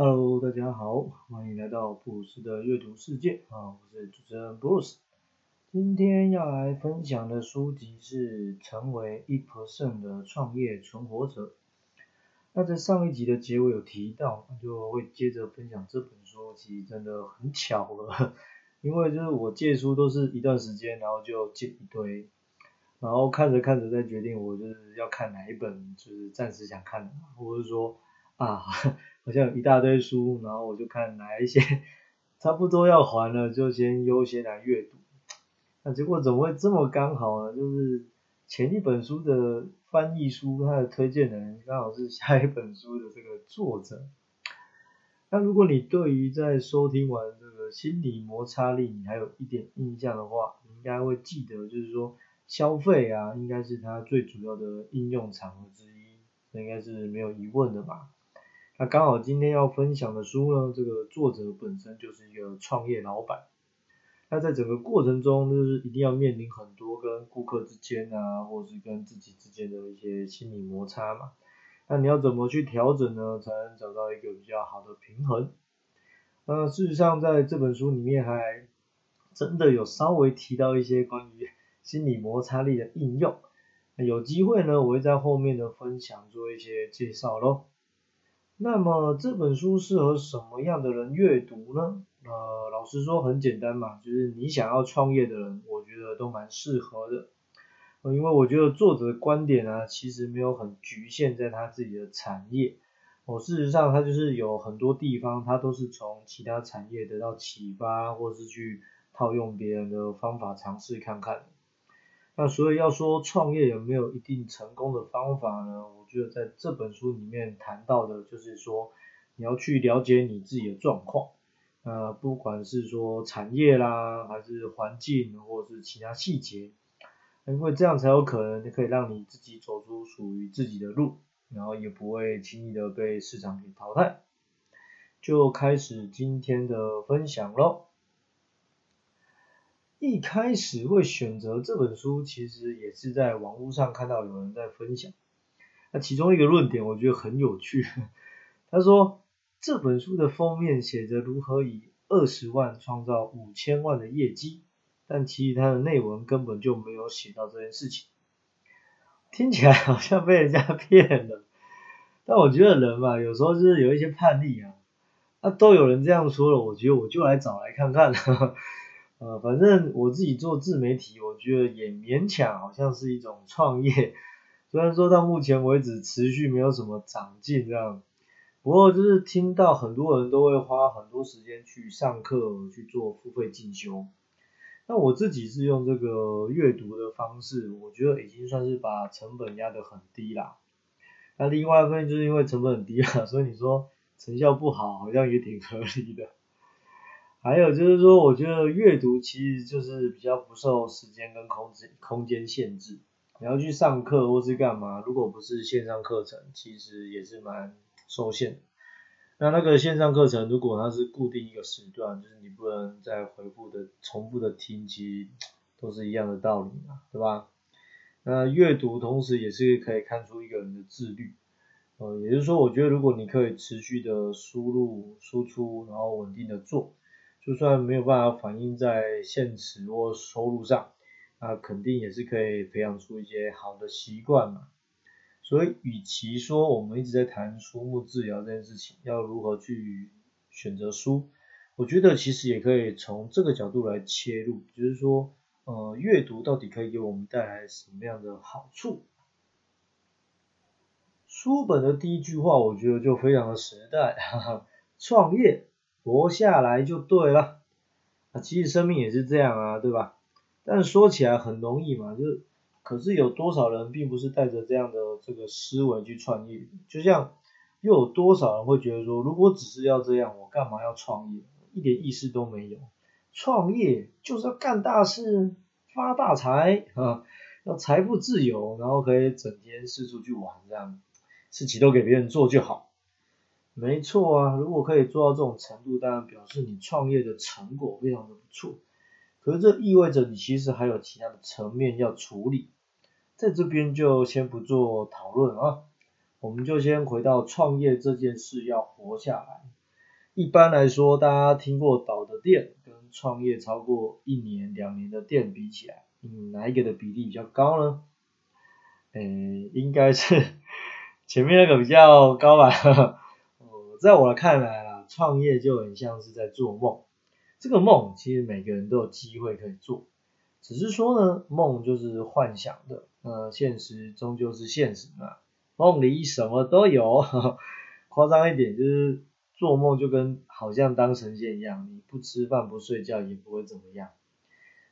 Hello，大家好，欢迎来到布鲁斯的阅读世界啊，我是主持人布鲁斯。今天要来分享的书籍是《成为一婆胜的创业存活者》。那在上一集的结尾有提到，就会接着分享这本书，其实真的很巧了，因为就是我借书都是一段时间，然后就借一堆，然后看着看着再决定我就是要看哪一本，就是暂时想看的，或者说啊。好像有一大堆书，然后我就看哪一些差不多要还了，就先优先来阅读。那结果怎么会这么刚好呢？就是前一本书的翻译书，它的推荐人刚好是下一本书的这个作者。那如果你对于在收听完这个心理摩擦力，你还有一点印象的话，你应该会记得，就是说消费啊，应该是它最主要的应用场合之一，这应该是没有疑问的吧。那刚好今天要分享的书呢，这个作者本身就是一个创业老板。那在整个过程中，就是一定要面临很多跟顾客之间啊，或是跟自己之间的一些心理摩擦嘛。那你要怎么去调整呢，才能找到一个比较好的平衡？那事实上，在这本书里面还真的有稍微提到一些关于心理摩擦力的应用。有机会呢，我会在后面的分享做一些介绍喽。那么这本书适合什么样的人阅读呢？呃，老实说很简单嘛，就是你想要创业的人，我觉得都蛮适合的。因为我觉得作者的观点呢，其实没有很局限在他自己的产业。哦，事实上他就是有很多地方，他都是从其他产业得到启发，或是去套用别人的方法尝试看看。那所以要说创业有没有一定成功的方法呢？我觉得在这本书里面谈到的就是说，你要去了解你自己的状况，呃，不管是说产业啦，还是环境，或者是其他细节，因为这样才有可能可以让你自己走出属于自己的路，然后也不会轻易的被市场给淘汰。就开始今天的分享喽。一开始会选择这本书，其实也是在网络上看到有人在分享。那其中一个论点我觉得很有趣，他说这本书的封面写着如何以二十万创造五千万的业绩，但其实它的内文根本就没有写到这件事情。听起来好像被人家 骗了，但我觉得人嘛，有时候就是有一些叛逆啊，那都有人这样说了，我觉得我就来找来看看。呃，反正我自己做自媒体，我觉得也勉强，好像是一种创业。虽然说到目前为止持续没有什么长进这样，不过就是听到很多人都会花很多时间去上课去做付费进修。那我自己是用这个阅读的方式，我觉得已经算是把成本压得很低啦。那另外一方面就是因为成本很低啊，所以你说成效不好，好像也挺合理的。还有就是说，我觉得阅读其实就是比较不受时间跟空间空间限制。你要去上课或是干嘛，如果不是线上课程，其实也是蛮受限。那那个线上课程，如果它是固定一个时段，就是你不能再回复的重复的听，其实都是一样的道理嘛，对吧？那阅读同时也是可以看出一个人的自律。呃，也就是说，我觉得如果你可以持续的输入输出，然后稳定的做。就算没有办法反映在现实或收入上，那肯定也是可以培养出一些好的习惯嘛。所以，与其说我们一直在谈书目治疗这件事情，要如何去选择书，我觉得其实也可以从这个角度来切入，就是说，呃，阅读到底可以给我们带来什么样的好处？书本的第一句话，我觉得就非常的时代，哈哈，创业。活下来就对了，啊，其实生命也是这样啊，对吧？但是说起来很容易嘛，就是，可是有多少人并不是带着这样的这个思维去创业？就像又有多少人会觉得说，如果只是要这样，我干嘛要创业？一点意思都没有。创业就是要干大事，发大财啊，要财富自由，然后可以整天四处去玩，这样事情都给别人做就好。没错啊，如果可以做到这种程度，当然表示你创业的成果非常的不错。可是这意味着你其实还有其他的层面要处理，在这边就先不做讨论啊，我们就先回到创业这件事要活下来。一般来说，大家听过倒的店跟创业超过一年、两年的店比起来，嗯，哪一个的比例比较高呢？诶，应该是 前面那个比较高吧。在我看来啊，创业就很像是在做梦。这个梦其实每个人都有机会可以做，只是说呢，梦就是幻想的，呃，现实终究是现实嘛。梦里什么都有，夸张一点就是做梦就跟好像当神仙一样，你不吃饭不睡觉也不会怎么样。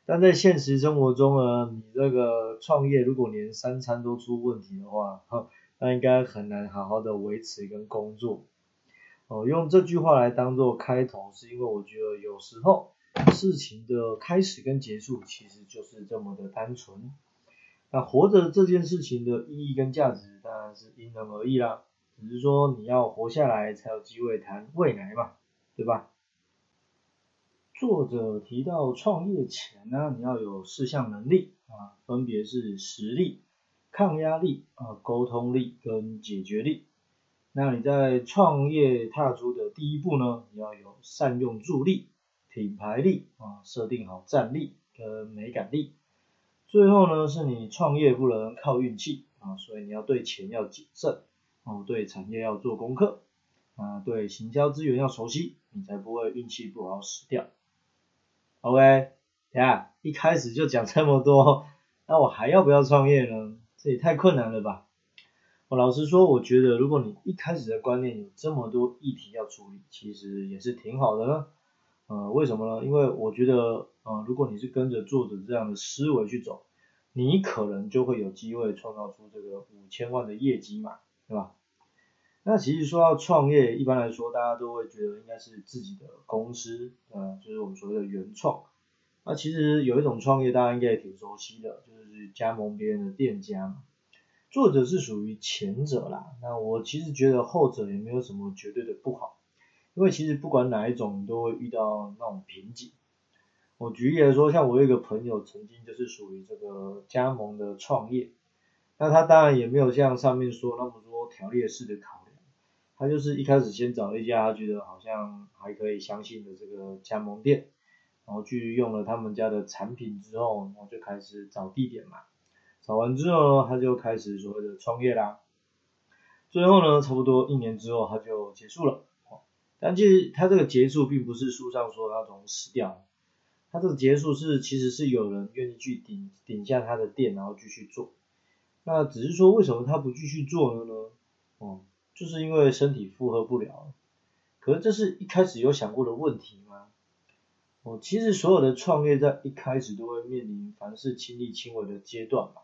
但在现实生活中呢，你这个创业如果连三餐都出问题的话，那应该很难好好的维持跟工作。哦，用这句话来当做开头，是因为我觉得有时候事情的开始跟结束其实就是这么的单纯。那活着这件事情的意义跟价值当然是因人而异啦，只是说你要活下来才有机会谈未来嘛，对吧？作者提到创业前呢，你要有四项能力啊，分别是实力、抗压力啊、沟通力跟解决力。那你在创业踏出的第一步呢，你要有善用助力、品牌力啊，设定好战力跟美感力。最后呢，是你创业不能靠运气啊，所以你要对钱要谨慎哦，对产业要做功课啊，对行销资源要熟悉，你才不会运气不好死掉。OK，等下一开始就讲这么多，那我还要不要创业呢？这也太困难了吧？我老实说，我觉得如果你一开始的观念有这么多议题要处理，其实也是挺好的呢。呃，为什么呢？因为我觉得，呃，如果你是跟着作者这样的思维去走，你可能就会有机会创造出这个五千万的业绩嘛，对吧？那其实说到创业，一般来说大家都会觉得应该是自己的公司，呃，就是我们所谓的原创。那其实有一种创业，大家应该也挺熟悉的，就是加盟别人的店家嘛。作者是属于前者啦，那我其实觉得后者也没有什么绝对的不好。因为其实不管哪一种，都会遇到那种瓶颈。我举例来说，像我有一个朋友，曾经就是属于这个加盟的创业，那他当然也没有像上面说那么多条列式的考量，他就是一开始先找了一家他觉得好像还可以相信的这个加盟店，然后去用了他们家的产品之后，然后就开始找地点嘛，找完之后呢，他就开始所谓的创业啦。最后呢，差不多一年之后，他就结束了。但其实他这个结束并不是书上说的那种死掉，他这个结束是其实是有人愿意去顶顶下他的店，然后继续做。那只是说为什么他不继续做了呢？哦，就是因为身体负荷不了。可是这是一开始有想过的问题吗？哦，其实所有的创业在一开始都会面临凡事亲力亲为的阶段嘛。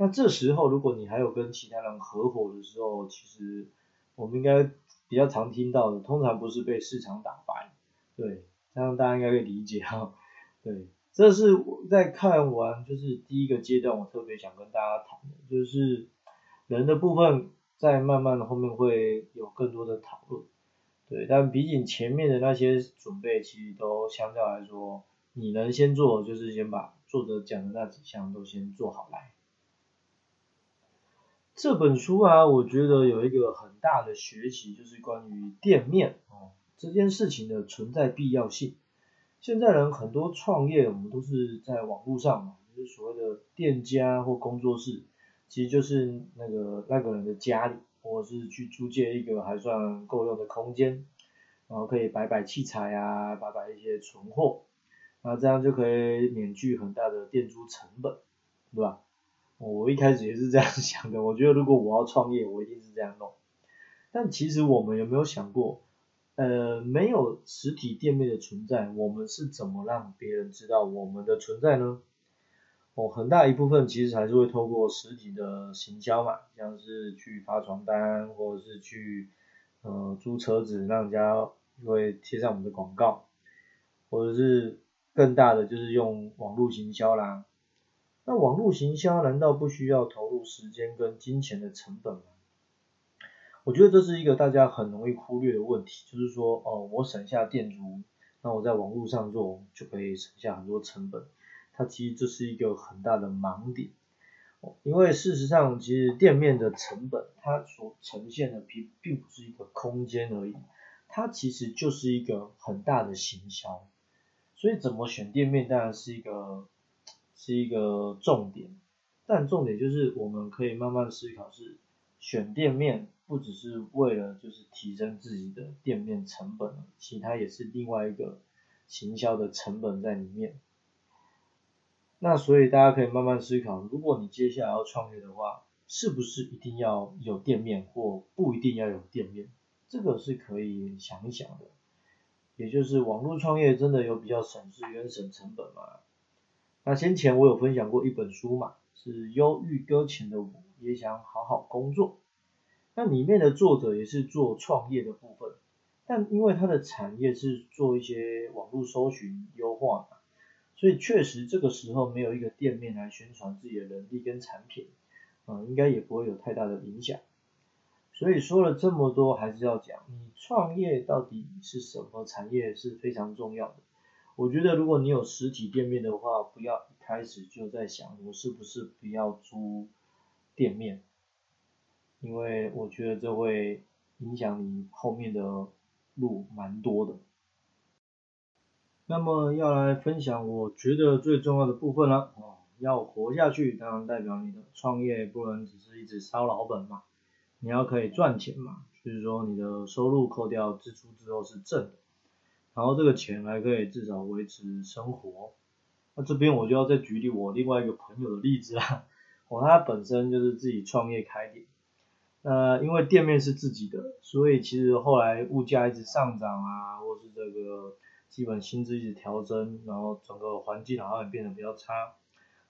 那这时候如果你还有跟其他人合伙的时候，其实我们应该。比较常听到的，通常不是被市场打败，对，这样大家应该可以理解哈。对，这是我在看完就是第一个阶段，我特别想跟大家谈的，就是人的部分，在慢慢的后面会有更多的讨论。对，但比起前面的那些准备，其实都相较来说，你能先做，就是先把作者讲的那几项都先做好来。这本书啊，我觉得有一个很大的学习，就是关于店面哦这件事情的存在必要性。现在人很多创业，我们都是在网络上嘛，就是所谓的店家或工作室，其实就是那个那个人的家里，或者是去租借一个还算够用的空间，然后可以摆摆器材啊，摆摆一些存货，那这样就可以免去很大的店租成本，对吧？我一开始也是这样 想的，我觉得如果我要创业，我一定是这样弄。但其实我们有没有想过，呃，没有实体店面的存在，我们是怎么让别人知道我们的存在呢？哦，很大一部分其实还是会透过实体的行销嘛，像是去发传单，或者是去呃租车子，让人家会贴上我们的广告，或者是更大的就是用网络行销啦。那网络行销难道不需要投入时间跟金钱的成本吗？我觉得这是一个大家很容易忽略的问题，就是说，哦，我省下店租，那我在网络上做就可以省下很多成本。它其实这是一个很大的盲点，因为事实上，其实店面的成本它所呈现的并并不是一个空间而已，它其实就是一个很大的行销，所以怎么选店面当然是一个是一个重点，但重点就是我们可以慢慢思考是选店面不只是为了就是提升自己的店面成本，其他也是另外一个行销的成本在里面。那所以大家可以慢慢思考，如果你接下来要创业的话，是不是一定要有店面或不一定要有店面？这个是可以想一想的。也就是网络创业真的有比较省事跟省成本吗？那先前我有分享过一本书嘛，是忧郁搁浅的我也想好好工作。那里面的作者也是做创业的部分，但因为他的产业是做一些网络搜寻优化嘛。所以确实这个时候没有一个店面来宣传自己的能力跟产品，嗯，应该也不会有太大的影响。所以说了这么多，还是要讲，你创业到底是什么产业是非常重要的。我觉得如果你有实体店面的话，不要一开始就在想我是不是不要租店面，因为我觉得这会影响你后面的路蛮多的。那么要来分享我觉得最重要的部分了哦，要活下去，当然代表你的创业不能只是一直烧老本嘛，你要可以赚钱嘛，就是说你的收入扣掉支出之后是正的，然后这个钱还可以至少维持生活。那这边我就要再举例我另外一个朋友的例子啦，哦，他本身就是自己创业开店，那因为店面是自己的，所以其实后来物价一直上涨啊，或是这个。基本薪资一直调整，然后整个环境好像也变得比较差，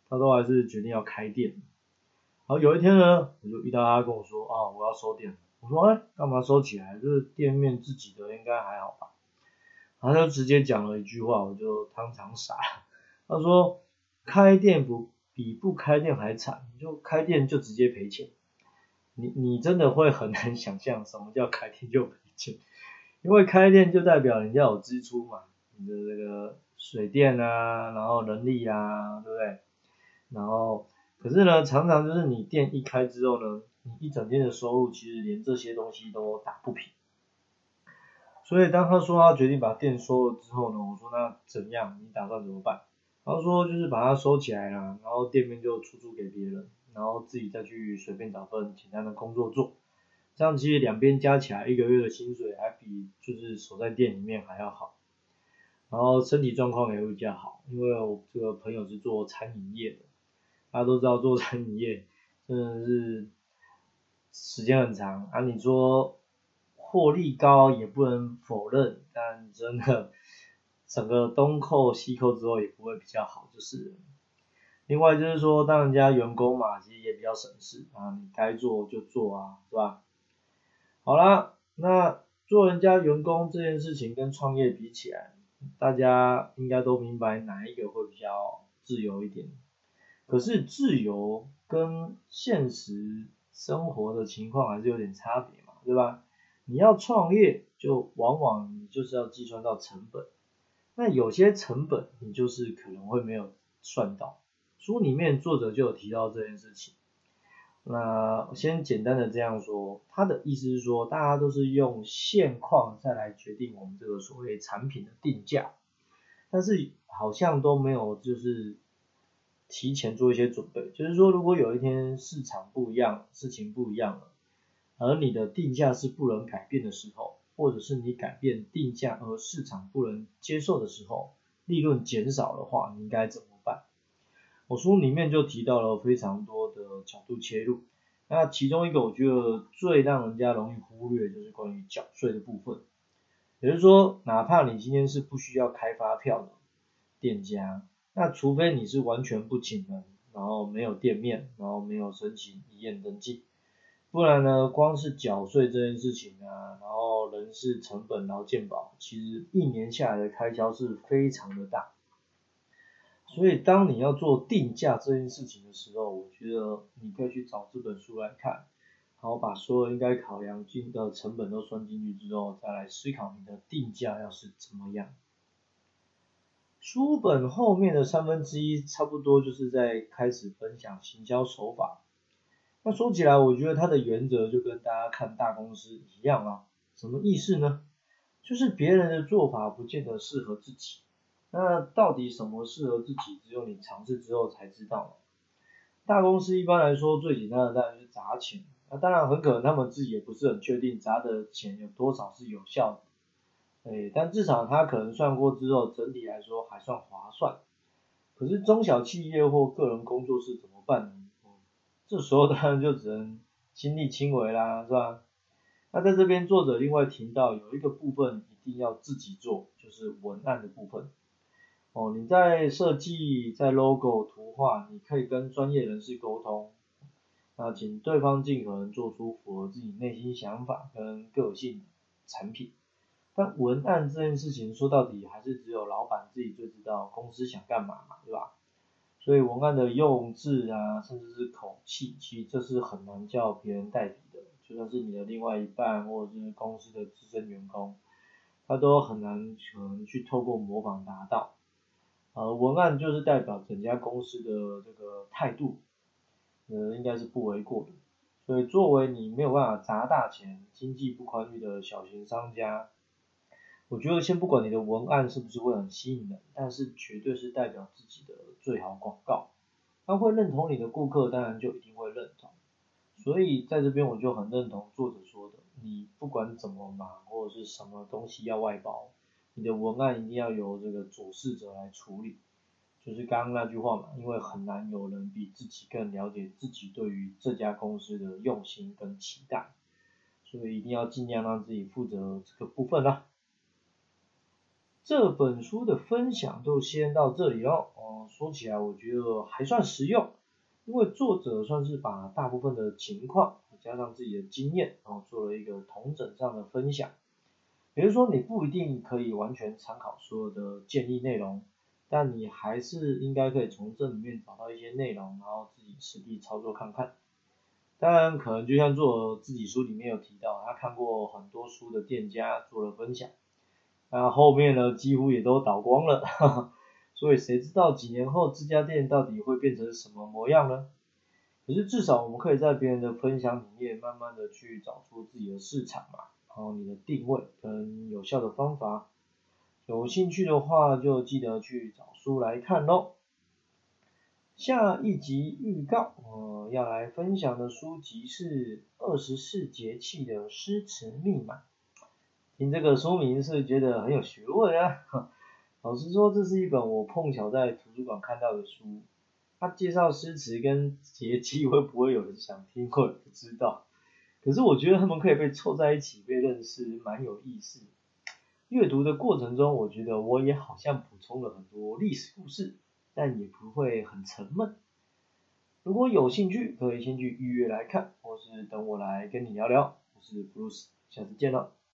他都还是决定要开店。然后有一天呢，我就遇到他跟我说啊，我要收店。我说哎，干嘛收起来？这是店面自己的，应该还好吧？然后他就直接讲了一句话，我就当场傻了。他说开店不比不开店还惨，就开店就直接赔钱。你你真的会很难想象什么叫开店就赔钱，因为开店就代表你要有支出嘛。你的这个水电啊，然后人力啊，对不对？然后，可是呢，常常就是你店一开之后呢，你一整天的收入其实连这些东西都打不平。所以当他说他决定把店收了之后呢，我说那怎样？你打算怎么办？他说就是把它收起来啦，然后店面就出租给别人，然后自己再去随便找份简单的工作做。这样其实两边加起来一个月的薪水还比就是守在店里面还要好。然后身体状况也会比较好，因为我这个朋友是做餐饮业的，大家都知道做餐饮业真的是时间很长啊。你说获利高也不能否认，但真的整个东扣西扣之后也不会比较好，就是。另外就是说当人家员工嘛，其实也比较省事啊，你该做就做啊，是吧？好啦，那做人家员工这件事情跟创业比起来。大家应该都明白哪一个会比较自由一点，可是自由跟现实生活的情况还是有点差别嘛，对吧？你要创业，就往往你就是要计算到成本，那有些成本你就是可能会没有算到。书里面作者就有提到这件事情。那先简单的这样说，他的意思是说，大家都是用现况再来决定我们这个所谓产品的定价，但是好像都没有就是提前做一些准备，就是说如果有一天市场不一样，事情不一样了，而你的定价是不能改变的时候，或者是你改变定价而市场不能接受的时候，利润减少的话，你应该怎么办？我书里面就提到了非常多的角度切入，那其中一个我觉得最让人家容易忽略就是关于缴税的部分，也就是说，哪怕你今天是不需要开发票的店家，那除非你是完全不请人，然后没有店面，然后没有申请一验登记，不然呢，光是缴税这件事情啊，然后人事成本，然后健保，其实一年下来的开销是非常的大。所以，当你要做定价这件事情的时候，我觉得你可以去找这本书来看，然后把所有应该考量进的成本都算进去之后，再来思考你的定价要是怎么样。书本后面的三分之一差不多就是在开始分享行销手法。那说起来，我觉得它的原则就跟大家看大公司一样啊，什么意思呢？就是别人的做法不见得适合自己。那到底什么适合自己，只有你尝试之后才知道。大公司一般来说最简单的当然是砸钱，那当然很可能他们自己也不是很确定砸的钱有多少是有效的，哎，但至少他可能算过之后，整体来说还算划算。可是中小企业或个人工作室怎么办呢？这时候当然就只能亲力亲为啦，是吧？那在这边作者另外提到有一个部分一定要自己做，就是文案的部分。哦，你在设计、在 logo 图画，你可以跟专业人士沟通，那请对方尽可能做出符合自己内心想法跟个性产品。但文案这件事情说到底还是只有老板自己最知道公司想干嘛嘛，对吧？所以文案的用字啊，甚至是口气，其实这是很难叫别人代笔的，就算是你的另外一半或者是公司的资深员工，他都很难可能去透过模仿达到。呃，文案就是代表整家公司的这个态度，呃，应该是不为过的。所以，作为你没有办法砸大钱、经济不宽裕的小型商家，我觉得先不管你的文案是不是会很吸引人，但是绝对是代表自己的最好广告。他会认同你的顾客，当然就一定会认同。所以，在这边我就很认同作者说的，你不管怎么忙或者是什么东西要外包。你的文案一定要由这个主事者来处理，就是刚刚那句话嘛，因为很难有人比自己更了解自己对于这家公司的用心跟期待，所以一定要尽量让自己负责这个部分啦。这本书的分享就先到这里喽。哦，说起来我觉得还算实用，因为作者算是把大部分的情况加上自己的经验，然后做了一个同整上的分享。比如说，你不一定可以完全参考所有的建议内容，但你还是应该可以从这里面找到一些内容，然后自己实地操作看看。当然，可能就像做自己书里面有提到，他看过很多书的店家做了分享，那后面呢几乎也都倒光了，哈 哈所以谁知道几年后这家店到底会变成什么模样呢？可是至少我们可以在别人的分享里面，慢慢的去找出自己的市场嘛。然后你的定位跟有效的方法，有兴趣的话就记得去找书来看喽。下一集预告，我要来分享的书籍是《二十四节气的诗词密码》。听这个书名是觉得很有学问啊。老实说，这是一本我碰巧在图书馆看到的书。它介绍诗词跟节气，会不会有人想听？我也不知道。可是我觉得他们可以被凑在一起被认识，蛮有意思。阅读的过程中，我觉得我也好像补充了很多历史故事，但也不会很沉闷。如果有兴趣，可以先去预约来看，或是等我来跟你聊聊。我是 Bruce，下次见了。